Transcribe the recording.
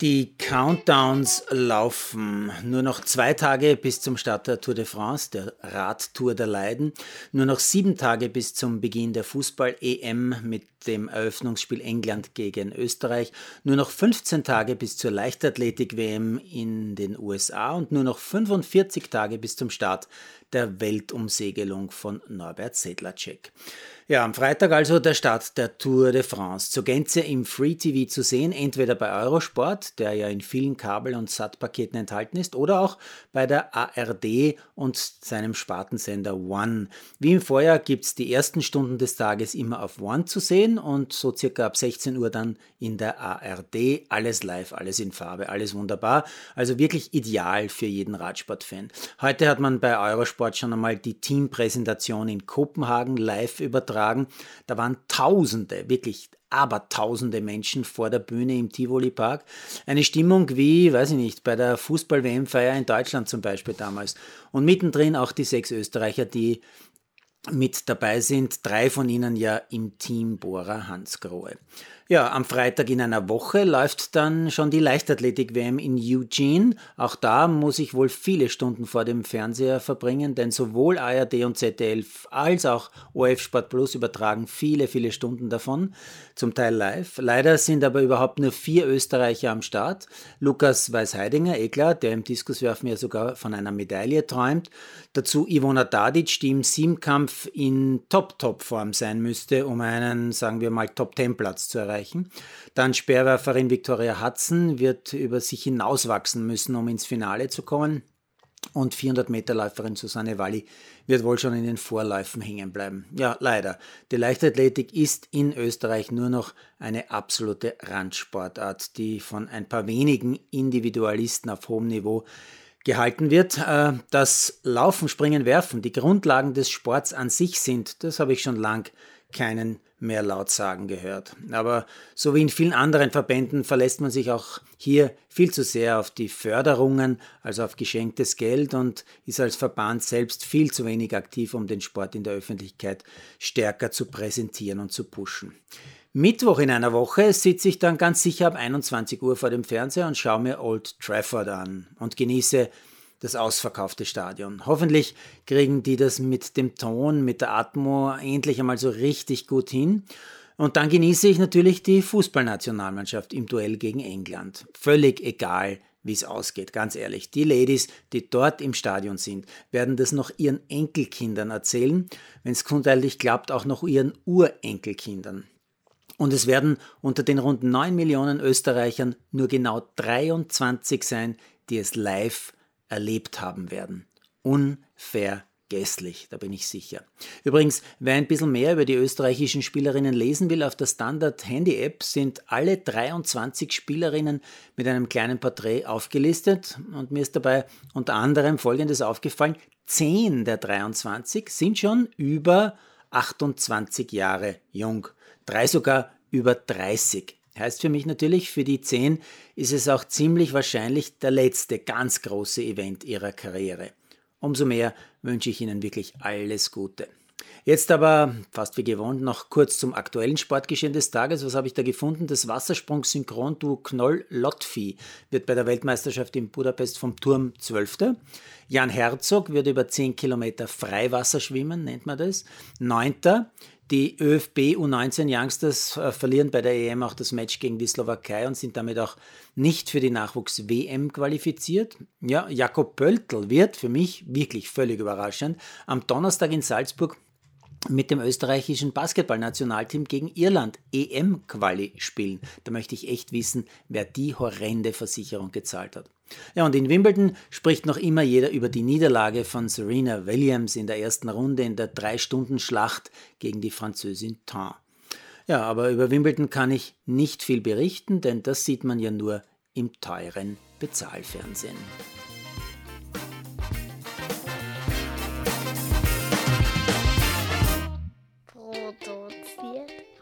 Die Countdowns laufen. Nur noch zwei Tage bis zum Start der Tour de France, der Radtour der Leiden. Nur noch sieben Tage bis zum Beginn der Fußball-EM mit dem Eröffnungsspiel England gegen Österreich. Nur noch 15 Tage bis zur Leichtathletik-WM in den USA und nur noch 45 Tage bis zum Start der Weltumsegelung von Norbert Sedlacek. Ja, am Freitag also der Start der Tour de France. Zur Gänze im Free TV zu sehen, entweder bei Eurosport, der ja in vielen Kabel- und SAT-Paketen enthalten ist, oder auch bei der ARD und seinem Spartensender One. Wie im Vorjahr gibt es die ersten Stunden des Tages immer auf One zu sehen und so circa ab 16 Uhr dann in der ARD. Alles live, alles in Farbe, alles wunderbar. Also wirklich ideal für jeden Radsportfan. Heute hat man bei Eurosport schon einmal die Teampräsentation in Kopenhagen live übertragen übertragen. Da waren Tausende, wirklich Abertausende Menschen vor der Bühne im Tivoli Park. Eine Stimmung wie, weiß ich nicht, bei der Fußball-WM-Feier in Deutschland zum Beispiel damals. Und mittendrin auch die sechs Österreicher, die mit dabei sind, drei von ihnen ja im Team Bora Hansgrohe. Ja, am Freitag in einer Woche läuft dann schon die Leichtathletik-WM in Eugene. Auch da muss ich wohl viele Stunden vor dem Fernseher verbringen, denn sowohl ARD und ZDF als auch OF Sport Plus übertragen viele, viele Stunden davon, zum Teil live. Leider sind aber überhaupt nur vier Österreicher am Start. Lukas Weißheidinger, eh klar, der im Diskuswerfen ja sogar von einer Medaille träumt. Dazu Ivona Dadic, die im Siebenkampf in Top-Top-Form sein müsste, um einen, sagen wir mal, Top-10-Platz zu erreichen erreichen. Dann Speerwerferin Victoria Hudson wird über sich hinauswachsen müssen, um ins Finale zu kommen. Und 400 Meter Läuferin Susanne Walli wird wohl schon in den Vorläufen hängen bleiben. Ja, leider. Die Leichtathletik ist in Österreich nur noch eine absolute Randsportart, die von ein paar wenigen Individualisten auf hohem Niveau gehalten wird. Äh, das Laufen, Springen, Werfen, die Grundlagen des Sports an sich sind, das habe ich schon lang keinen mehr laut sagen gehört. Aber so wie in vielen anderen Verbänden verlässt man sich auch hier viel zu sehr auf die Förderungen, also auf geschenktes Geld und ist als Verband selbst viel zu wenig aktiv, um den Sport in der Öffentlichkeit stärker zu präsentieren und zu pushen. Mittwoch in einer Woche sitze ich dann ganz sicher ab 21 Uhr vor dem Fernseher und schaue mir Old Trafford an und genieße das ausverkaufte Stadion. Hoffentlich kriegen die das mit dem Ton, mit der Atmo endlich einmal so richtig gut hin. Und dann genieße ich natürlich die Fußballnationalmannschaft im Duell gegen England. Völlig egal, wie es ausgeht, ganz ehrlich. Die Ladies, die dort im Stadion sind, werden das noch ihren Enkelkindern erzählen, wenn es grundsätzlich klappt, auch noch ihren Urenkelkindern. Und es werden unter den rund 9 Millionen Österreichern nur genau 23 sein, die es live erlebt haben werden. Unvergesslich, da bin ich sicher. Übrigens, wer ein bisschen mehr über die österreichischen Spielerinnen lesen will, auf der Standard Handy App sind alle 23 Spielerinnen mit einem kleinen Porträt aufgelistet und mir ist dabei unter anderem Folgendes aufgefallen. 10 der 23 sind schon über 28 Jahre jung, drei sogar über 30. Heißt für mich natürlich, für die 10 ist es auch ziemlich wahrscheinlich der letzte ganz große Event ihrer Karriere. Umso mehr wünsche ich Ihnen wirklich alles Gute. Jetzt aber, fast wie gewohnt, noch kurz zum aktuellen Sportgeschehen des Tages. Was habe ich da gefunden? Das Wassersprung-Synchron-Duo Knoll-Lottvieh wird bei der Weltmeisterschaft in Budapest vom Turm 12. Jan Herzog wird über 10 Kilometer Freiwasser schwimmen, nennt man das. 9. Die ÖFB U19 Youngsters äh, verlieren bei der EM auch das Match gegen die Slowakei und sind damit auch nicht für die Nachwuchs-WM qualifiziert. Ja, Jakob Pöltl wird für mich wirklich völlig überraschend am Donnerstag in Salzburg mit dem österreichischen Basketballnationalteam gegen Irland EM-Quali spielen. Da möchte ich echt wissen, wer die horrende Versicherung gezahlt hat. Ja, und in Wimbledon spricht noch immer jeder über die Niederlage von Serena Williams in der ersten Runde in der Drei-Stunden-Schlacht gegen die Französin Tan. Ja, aber über Wimbledon kann ich nicht viel berichten, denn das sieht man ja nur im teuren Bezahlfernsehen.